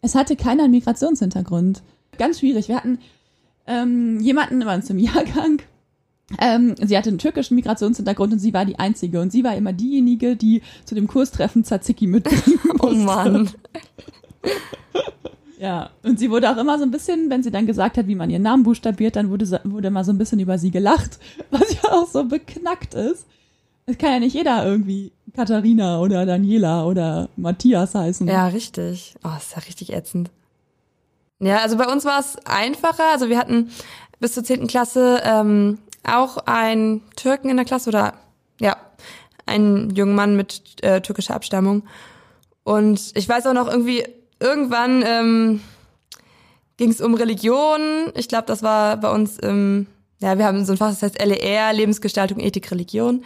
es hatte keiner einen Migrationshintergrund. Ganz schwierig. Wir hatten ähm, jemanden bei uns im Jahrgang, ähm, sie hatte einen türkischen Migrationshintergrund und sie war die Einzige. Und sie war immer diejenige, die zu dem Kurstreffen Tzatziki mitbringen Oh Mann. Ja, und sie wurde auch immer so ein bisschen, wenn sie dann gesagt hat, wie man ihren Namen buchstabiert, dann wurde, wurde mal so ein bisschen über sie gelacht, was ja auch so beknackt ist. Es kann ja nicht jeder irgendwie Katharina oder Daniela oder Matthias heißen. Ja, richtig. Oh, ist ja richtig ätzend. Ja, also bei uns war es einfacher. Also wir hatten bis zur zehnten Klasse ähm, auch einen Türken in der Klasse oder ja, einen jungen Mann mit äh, türkischer Abstammung. Und ich weiß auch noch irgendwie, irgendwann ähm, ging es um Religion. Ich glaube, das war bei uns, ähm, ja, wir haben so ein Fach, das heißt LER, Lebensgestaltung, Ethik, Religion.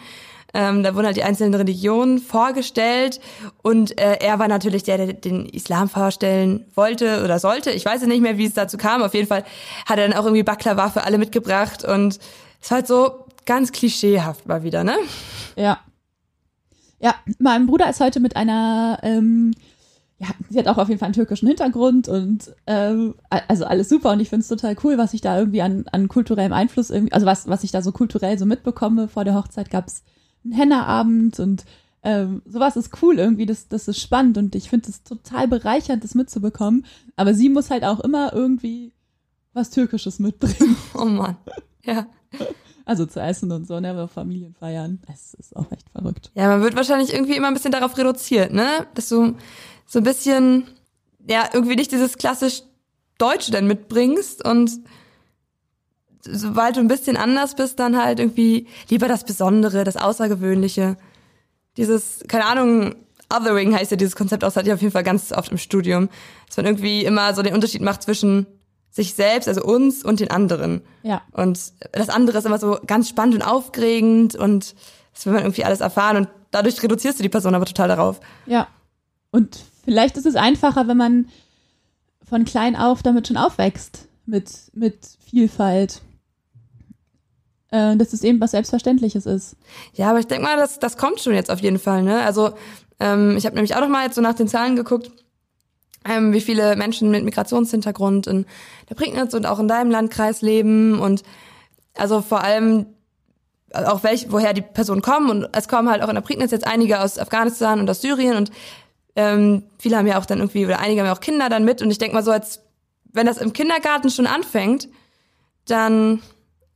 Ähm, da wurden halt die einzelnen Religionen vorgestellt und äh, er war natürlich der, der den Islam vorstellen wollte oder sollte. Ich weiß nicht mehr, wie es dazu kam. Auf jeden Fall hat er dann auch irgendwie Baklava für alle mitgebracht und es war halt so ganz klischeehaft mal wieder, ne? Ja. Ja, mein Bruder ist heute mit einer, ähm, ja, sie hat auch auf jeden Fall einen türkischen Hintergrund und ähm, also alles super und ich finde es total cool, was ich da irgendwie an, an kulturellem Einfluss irgendwie, also was, was ich da so kulturell so mitbekomme. Vor der Hochzeit gab's einen Henna-Abend und ähm, sowas ist cool irgendwie, das, das ist spannend und ich finde es total bereichernd, das mitzubekommen. Aber sie muss halt auch immer irgendwie was Türkisches mitbringen. Oh Mann. Ja. Also zu essen und so, ne, bei Familienfeiern. Es ist auch echt verrückt. Ja, man wird wahrscheinlich irgendwie immer ein bisschen darauf reduziert, ne? Dass du so ein bisschen, ja, irgendwie nicht dieses klassisch Deutsche dann mitbringst und sobald du ein bisschen anders bist, dann halt irgendwie lieber das Besondere, das Außergewöhnliche. Dieses, keine Ahnung, Othering heißt ja dieses Konzept aus, hatte ich auf jeden Fall ganz oft im Studium. Dass man irgendwie immer so den Unterschied macht zwischen sich selbst, also uns und den anderen. Ja. Und das andere ist immer so ganz spannend und aufregend und das will man irgendwie alles erfahren und dadurch reduzierst du die Person aber total darauf. Ja. Und vielleicht ist es einfacher, wenn man von klein auf damit schon aufwächst, mit, mit Vielfalt. Äh, dass es eben was Selbstverständliches ist. Ja, aber ich denke mal, das, das kommt schon jetzt auf jeden Fall. Ne? Also ähm, ich habe nämlich auch noch mal jetzt so nach den Zahlen geguckt, ähm, wie viele Menschen mit Migrationshintergrund in der Prignitz und auch in deinem Landkreis leben und also vor allem auch welch, woher die Personen kommen und es kommen halt auch in der Prignitz jetzt einige aus Afghanistan und aus Syrien und ähm, viele haben ja auch dann irgendwie oder einige haben ja auch Kinder dann mit und ich denke mal so als wenn das im Kindergarten schon anfängt, dann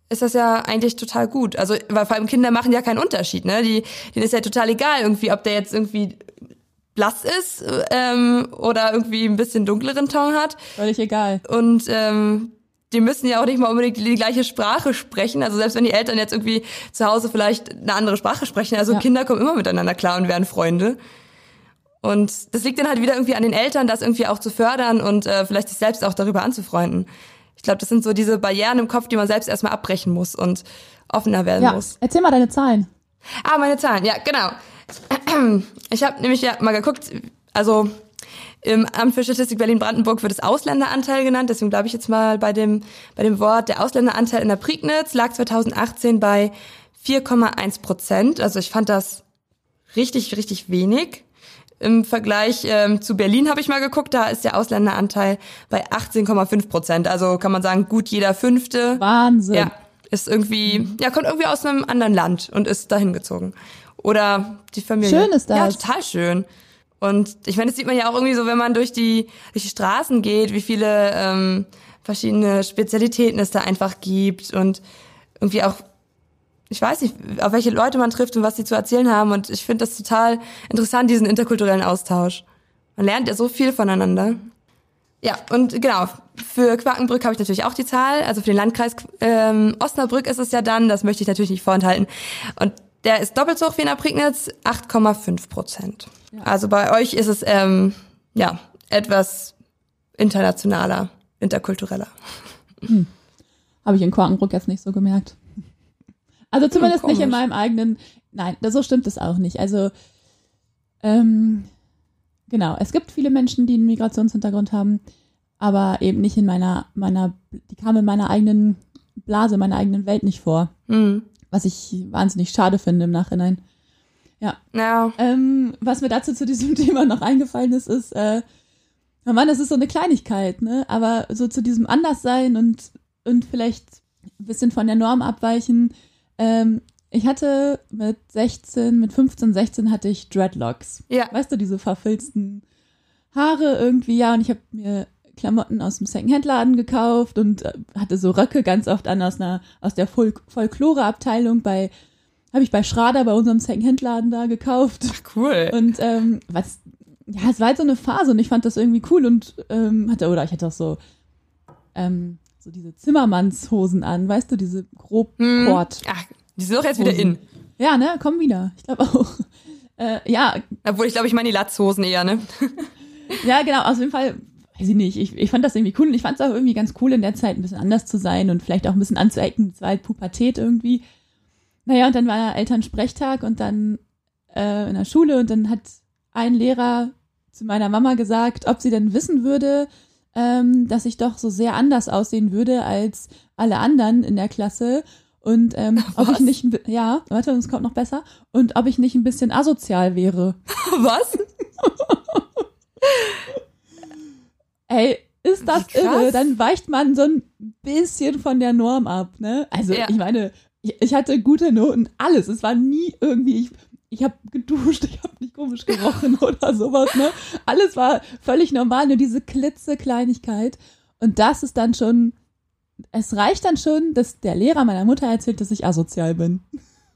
ist das ja eigentlich total gut. Also, weil vor allem Kinder machen ja keinen Unterschied, ne? Die, denen ist ja total egal, irgendwie, ob der jetzt irgendwie blass ist ähm, oder irgendwie ein bisschen dunkleren Ton hat. Völlig egal. Und ähm, die müssen ja auch nicht mal unbedingt die gleiche Sprache sprechen. Also selbst wenn die Eltern jetzt irgendwie zu Hause vielleicht eine andere Sprache sprechen, also ja. Kinder kommen immer miteinander klar und werden Freunde. Und das liegt dann halt wieder irgendwie an den Eltern, das irgendwie auch zu fördern und äh, vielleicht sich selbst auch darüber anzufreunden. Ich glaube, das sind so diese Barrieren im Kopf, die man selbst erstmal abbrechen muss und offener werden ja. muss. Erzähl mal deine Zahlen. Ah, meine Zahlen, ja, genau. Ich habe nämlich ja mal geguckt, also im Amt für Statistik Berlin-Brandenburg wird es Ausländeranteil genannt, deswegen bleibe ich jetzt mal bei dem, bei dem Wort. Der Ausländeranteil in der Prignitz lag 2018 bei 4,1 Prozent. Also ich fand das richtig, richtig wenig. Im Vergleich ähm, zu Berlin habe ich mal geguckt, da ist der Ausländeranteil bei 18,5 Prozent. Also kann man sagen, gut jeder Fünfte. Wahnsinn. Ja, ist irgendwie, ja, kommt irgendwie aus einem anderen Land und ist dahin gezogen. Oder die Familie. Schön ist das. Ja, total schön. Und ich meine, das sieht man ja auch irgendwie so, wenn man durch die, durch die Straßen geht, wie viele ähm, verschiedene Spezialitäten es da einfach gibt und irgendwie auch ich weiß nicht, auf welche Leute man trifft und was sie zu erzählen haben. Und ich finde das total interessant, diesen interkulturellen Austausch. Man lernt ja so viel voneinander. Ja, und genau, für Quakenbrück habe ich natürlich auch die Zahl. Also für den Landkreis ähm, Osnabrück ist es ja dann, das möchte ich natürlich nicht vorenthalten. Und der ist doppelt so hoch wie in der Prignitz, 8,5 Prozent. Ja. Also bei euch ist es ähm, ja etwas internationaler, interkultureller. Hm. Habe ich in Quakenbrück jetzt nicht so gemerkt. Also zumindest hm, nicht in meinem eigenen. Nein, so stimmt es auch nicht. Also ähm, genau, es gibt viele Menschen, die einen Migrationshintergrund haben, aber eben nicht in meiner meiner. Die kamen in meiner eigenen Blase, meiner eigenen Welt nicht vor. Mhm. Was ich wahnsinnig schade finde im Nachhinein. Ja. ja. Ähm, was mir dazu zu diesem Thema noch eingefallen ist, ist, äh, oh Mann, das ist so eine Kleinigkeit, ne? Aber so zu diesem Anderssein und, und vielleicht ein bisschen von der Norm abweichen. Ähm, ich hatte mit 16, mit 15, 16 hatte ich Dreadlocks. Ja. Weißt du, diese verfilzten Haare irgendwie, ja, und ich habe mir Klamotten aus dem Secondhand-Laden gekauft und äh, hatte so Röcke ganz oft an aus einer aus der Folk Folklore-Abteilung bei habe ich bei Schrader bei unserem Secondhand-Laden da gekauft. Ach cool. Und ähm, was ja, es war halt so eine Phase und ich fand das irgendwie cool und ähm, hatte oder ich hatte auch so ähm, so diese Zimmermannshosen an, weißt du, diese grob hm. Ach, die sind doch jetzt wieder in. Ja, ne, kommen wieder. Ich glaube auch. Äh, ja. Obwohl ich glaube, ich meine die Latzhosen eher, ne? ja, genau, auf jeden Fall weiß ich nicht, ich, ich fand das irgendwie cool und ich fand es auch irgendwie ganz cool in der Zeit ein bisschen anders zu sein und vielleicht auch ein bisschen anzuecken. Es war halt Pubertät irgendwie. Naja, und dann war Elternsprechtag und dann äh, in der Schule und dann hat ein Lehrer zu meiner Mama gesagt, ob sie denn wissen würde, ähm, dass ich doch so sehr anders aussehen würde als alle anderen in der Klasse. Und ähm, ob ich nicht, ja, warte, es kommt noch besser. Und ob ich nicht ein bisschen asozial wäre. Was? Ey, ist das irre? Dann weicht man so ein bisschen von der Norm ab, ne? Also, ja. ich meine, ich, ich, hatte gute Noten, alles. Es war nie irgendwie, ich, ich habe geduscht, ich habe nicht komisch gerochen oder sowas, ne? Alles war völlig normal, nur diese klitzekleinigkeit. Und das ist dann schon, es reicht dann schon, dass der Lehrer meiner Mutter erzählt, dass ich asozial bin.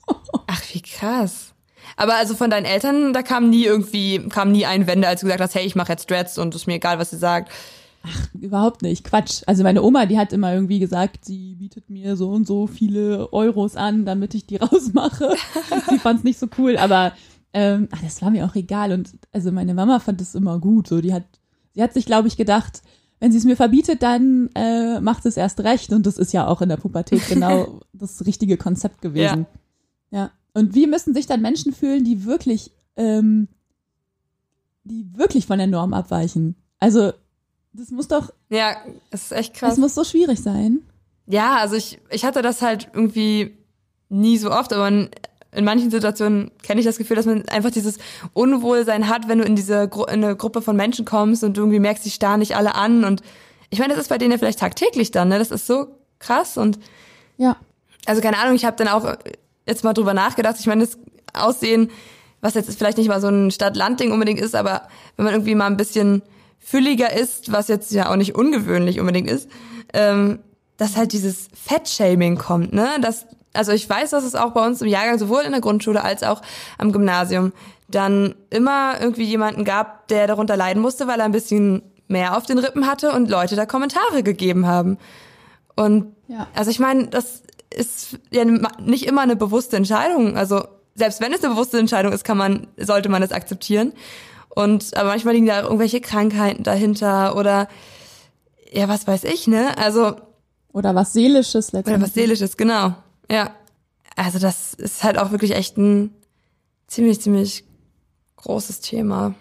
Ach, wie krass. Aber also von deinen Eltern, da kam nie irgendwie, kam nie Einwände, als du gesagt hast, hey, ich mache jetzt Dreads und ist mir egal, was sie sagt. Ach, überhaupt nicht. Quatsch. Also meine Oma, die hat immer irgendwie gesagt, sie bietet mir so und so viele Euros an, damit ich die rausmache. sie fand es nicht so cool, aber ähm, ach, das war mir auch egal. Und also meine Mama fand es immer gut. So, die hat, sie hat sich, glaube ich, gedacht, wenn sie es mir verbietet, dann äh, macht es erst recht. Und das ist ja auch in der Pubertät genau das richtige Konzept gewesen. Ja. ja. Und wie müssen sich dann Menschen fühlen, die wirklich, ähm, die wirklich von der Norm abweichen? Also das muss doch. Ja, es ist echt krass. Es muss so schwierig sein. Ja, also ich, ich hatte das halt irgendwie nie so oft, aber in, in manchen Situationen kenne ich das Gefühl, dass man einfach dieses Unwohlsein hat, wenn du in diese Gru in eine Gruppe von Menschen kommst und du irgendwie merkst, die starren nicht alle an. Und ich meine, das ist bei denen ja vielleicht tagtäglich dann, ne? Das ist so krass und ja. Also keine Ahnung, ich habe dann auch jetzt mal drüber nachgedacht. Ich meine, das Aussehen, was jetzt vielleicht nicht mal so ein Stadt-Land-Ding unbedingt ist, aber wenn man irgendwie mal ein bisschen fülliger ist, was jetzt ja auch nicht ungewöhnlich unbedingt ist, ähm, dass halt dieses Fettshaming kommt, ne? Das, also ich weiß, dass es auch bei uns im Jahrgang sowohl in der Grundschule als auch am Gymnasium dann immer irgendwie jemanden gab, der darunter leiden musste, weil er ein bisschen mehr auf den Rippen hatte und Leute da Kommentare gegeben haben. Und ja. also ich meine, das ist ja nicht immer eine bewusste Entscheidung. Also selbst wenn es eine bewusste Entscheidung ist, kann man, sollte man es akzeptieren. Und aber manchmal liegen da irgendwelche Krankheiten dahinter oder ja, was weiß ich, ne? Also oder was seelisches letztendlich. Oder was seelisches, genau. Ja. Also das ist halt auch wirklich echt ein ziemlich ziemlich großes Thema.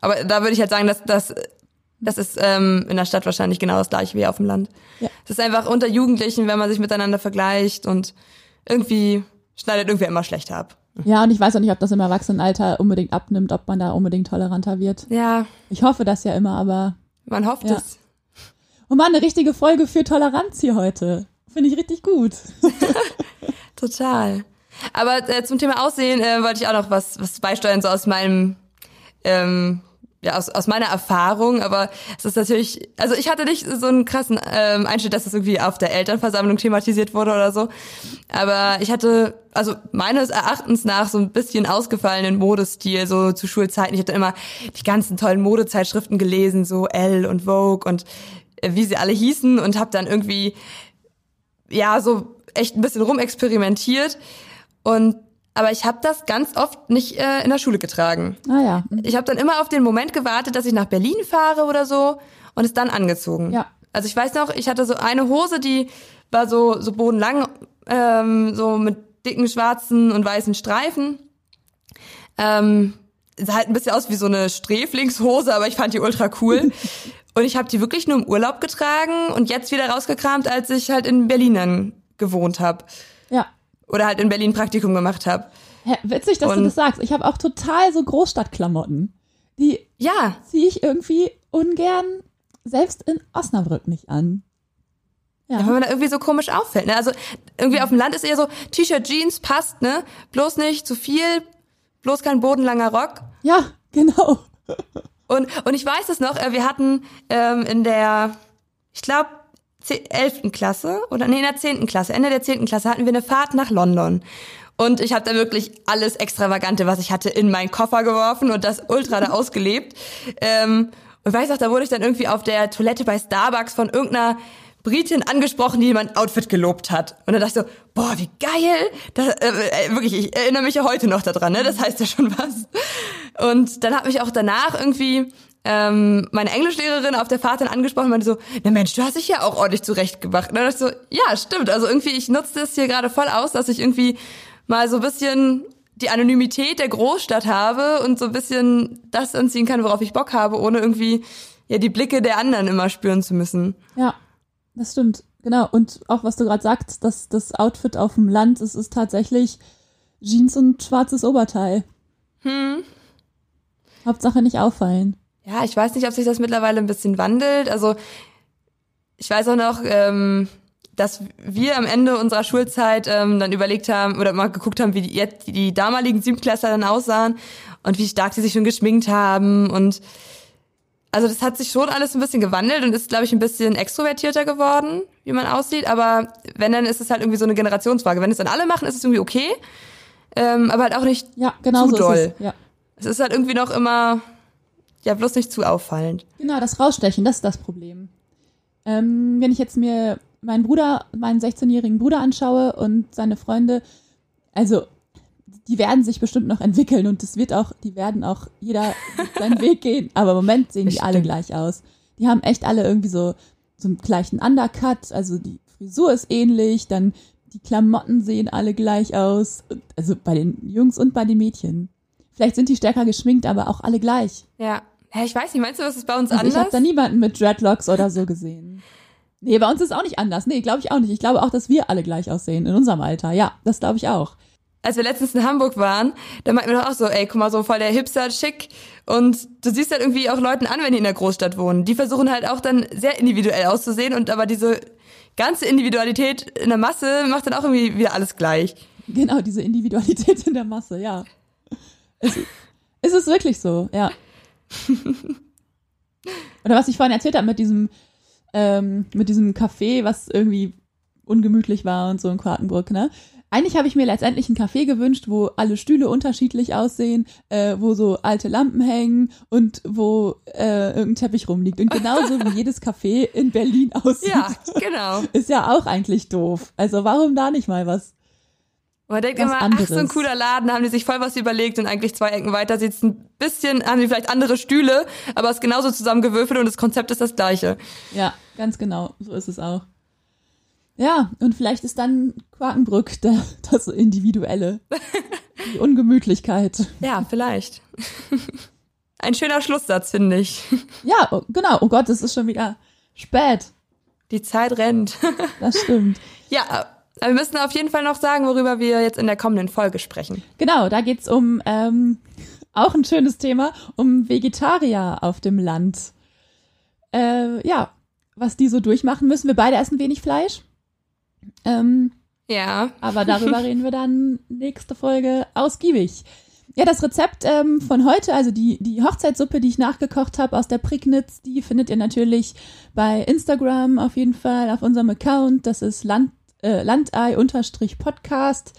Aber da würde ich halt sagen, dass das das ist ähm, in der Stadt wahrscheinlich genau das gleiche wie auf dem Land. Ja. Das ist einfach unter Jugendlichen, wenn man sich miteinander vergleicht und irgendwie schneidet irgendwer immer schlechter ab. Ja, und ich weiß auch nicht, ob das im Erwachsenenalter unbedingt abnimmt, ob man da unbedingt toleranter wird. Ja. Ich hoffe das ja immer, aber. Man hofft ja. es. Und mal eine richtige Folge für Toleranz hier heute. Finde ich richtig gut. Total. Aber äh, zum Thema Aussehen äh, wollte ich auch noch was, was beisteuern, so aus meinem ähm, ja, aus, aus meiner Erfahrung, aber es ist natürlich, also ich hatte nicht so einen krassen ähm, Einschnitt, dass es irgendwie auf der Elternversammlung thematisiert wurde oder so. Aber ich hatte, also meines Erachtens nach so ein bisschen ausgefallenen Modestil, so zu Schulzeiten. Ich hatte immer die ganzen tollen Modezeitschriften gelesen, so Elle und Vogue und äh, wie sie alle hießen und habe dann irgendwie, ja, so echt ein bisschen rumexperimentiert. Und aber ich habe das ganz oft nicht äh, in der Schule getragen. Ah ja. Ich habe dann immer auf den Moment gewartet, dass ich nach Berlin fahre oder so und es dann angezogen. Ja. Also ich weiß noch, ich hatte so eine Hose, die war so so bodenlang, ähm, so mit dicken schwarzen und weißen Streifen. Ähm, sah halt ein bisschen aus wie so eine Sträflingshose, aber ich fand die ultra cool. und ich habe die wirklich nur im Urlaub getragen und jetzt wieder rausgekramt, als ich halt in Berlin dann gewohnt habe Ja. Oder halt in Berlin Praktikum gemacht habe. Hä, witzig, dass du Und- das sagst. Ich habe auch total so Großstadtklamotten. Die Ja, ziehe ich irgendwie ungern, selbst in Osnabrück nicht an. Ja, Ja. weil man da irgendwie so komisch auffällt. Ne? Also irgendwie auf dem Land ist eher so T-Shirt, Jeans passt, ne? Bloß nicht zu viel, bloß kein bodenlanger Rock. Ja, genau. Und und ich weiß es noch. äh, Wir hatten ähm, in der, ich glaube, elften Klasse oder nee in der zehnten Klasse, Ende der zehnten Klasse hatten wir eine Fahrt nach London. Und ich habe da wirklich alles Extravagante, was ich hatte, in meinen Koffer geworfen und das ultra da ausgelebt. Ähm, und weiß auch, da wurde ich dann irgendwie auf der Toilette bei Starbucks von irgendeiner Britin angesprochen, die mein Outfit gelobt hat. Und dann dachte ich so, boah, wie geil. Das, äh, äh, wirklich, ich erinnere mich ja heute noch daran, ne? Das heißt ja schon was. Und dann hat mich auch danach irgendwie ähm, meine Englischlehrerin auf der Fahrt dann angesprochen und meinte so, na Mensch, du hast dich ja auch ordentlich zurechtgemacht. Und dann dachte ich so, ja, stimmt. Also irgendwie, ich nutze das hier gerade voll aus, dass ich irgendwie mal so ein bisschen die Anonymität der Großstadt habe und so ein bisschen das anziehen kann, worauf ich Bock habe, ohne irgendwie ja die Blicke der anderen immer spüren zu müssen. Ja, das stimmt. Genau. Und auch was du gerade sagst, dass das Outfit auf dem Land ist, ist tatsächlich Jeans und schwarzes Oberteil. Hm. Hauptsache nicht auffallen. Ja, ich weiß nicht, ob sich das mittlerweile ein bisschen wandelt. Also ich weiß auch noch, ähm, dass wir am Ende unserer Schulzeit ähm, dann überlegt haben oder mal geguckt haben, wie die, jetzt die damaligen Siebtklässler dann aussahen und wie stark sie sich schon geschminkt haben und also das hat sich schon alles ein bisschen gewandelt und ist, glaube ich, ein bisschen extrovertierter geworden, wie man aussieht. Aber wenn, dann ist es halt irgendwie so eine Generationsfrage. Wenn es dann alle machen, ist es irgendwie okay. Ähm, aber halt auch nicht, Ja, genau Zu so doll. ist es. Ja. es ist halt irgendwie noch immer, ja, bloß nicht zu auffallend. Genau, das Rausstechen, das ist das Problem. Ähm, wenn ich jetzt mir meinen Bruder, meinen 16-jährigen Bruder anschaue und seine Freunde, also die werden sich bestimmt noch entwickeln und es wird auch, die werden auch jeder seinen Weg gehen. Aber im Moment sehen die alle gleich aus. Die haben echt alle irgendwie so, so einen gleichen Undercut, also die Frisur ist ähnlich, dann die Klamotten sehen alle gleich aus. Also bei den Jungs und bei den Mädchen. Vielleicht sind die stärker geschminkt, aber auch alle gleich. Ja. Ja, ich weiß nicht, meinst du, das ist bei uns Also ich habe anders? da niemanden mit Dreadlocks oder so gesehen. Nee, bei uns ist auch nicht anders. Nee, glaube ich auch nicht. Ich glaube auch, dass wir alle gleich aussehen in unserem Alter. Ja, das glaube ich auch. Als wir letztens in Hamburg waren, da meinten wir doch auch so, ey, guck mal, so voll der Hipster, schick. Und du siehst halt irgendwie auch Leuten an, wenn die in der Großstadt wohnen. Die versuchen halt auch dann sehr individuell auszusehen und aber diese ganze Individualität in der Masse macht dann auch irgendwie wieder alles gleich. Genau, diese Individualität in der Masse, ja. Es, es ist wirklich so, ja. Oder was ich vorhin erzählt habe mit diesem, ähm, mit diesem Café, was irgendwie ungemütlich war und so in Quakenbrück, ne? Eigentlich habe ich mir letztendlich ein Café gewünscht, wo alle Stühle unterschiedlich aussehen, äh, wo so alte Lampen hängen und wo äh, irgendein Teppich rumliegt. Und genauso wie jedes Café in Berlin aussieht. Ja, genau. Ist ja auch eigentlich doof. Also warum da nicht mal was? Man denkt Was immer, ach, so ein anderes. cooler Laden, da haben die sich voll was überlegt und eigentlich zwei Ecken weiter sieht's ein bisschen, haben die vielleicht andere Stühle, aber es ist genauso zusammengewürfelt und das Konzept ist das gleiche. Ja, ganz genau. So ist es auch. Ja, und vielleicht ist dann Quakenbrück der, das Individuelle. Die Ungemütlichkeit. Ja, vielleicht. Ein schöner Schlusssatz, finde ich. Ja, oh, genau. Oh Gott, es ist schon wieder spät. Die Zeit rennt. Das stimmt. Ja, aber wir müssen auf jeden Fall noch sagen, worüber wir jetzt in der kommenden Folge sprechen. Genau, da geht's um ähm, auch ein schönes Thema, um Vegetarier auf dem Land. Äh, ja, was die so durchmachen müssen. Wir beide essen wenig Fleisch. Ähm, Ja. Aber darüber reden wir dann nächste Folge ausgiebig. Ja, das Rezept ähm, von heute, also die, die Hochzeitssuppe, die ich nachgekocht habe aus der Prignitz, die findet ihr natürlich bei Instagram auf jeden Fall auf unserem Account. Das ist Land, äh, Landei-Podcast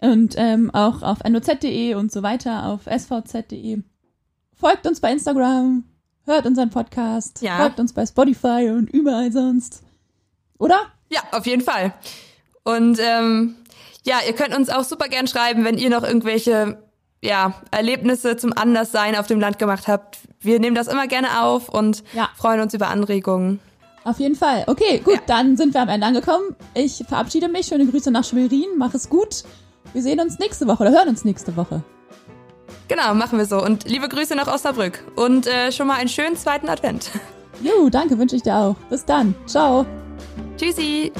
und ähm, auch auf noz.de und so weiter, auf svz.de. Folgt uns bei Instagram, hört unseren Podcast, Ja. folgt uns bei Spotify und überall sonst. Oder? Ja, auf jeden Fall. Und ähm, ja, ihr könnt uns auch super gern schreiben, wenn ihr noch irgendwelche ja, Erlebnisse zum Anderssein auf dem Land gemacht habt. Wir nehmen das immer gerne auf und Ja. freuen uns über Anregungen. Auf jeden Fall. Okay, gut, Ja. dann sind wir am Ende angekommen. Ich verabschiede mich. Schöne Grüße nach Schwerin. Mach es gut. Wir sehen uns nächste Woche oder hören uns nächste Woche. Genau, machen wir so. Und liebe Grüße nach Osnabrück. Und äh, schon mal einen schönen zweiten Advent. Jo, danke, wünsche ich dir auch. Bis dann. Ciao. Tschüssi.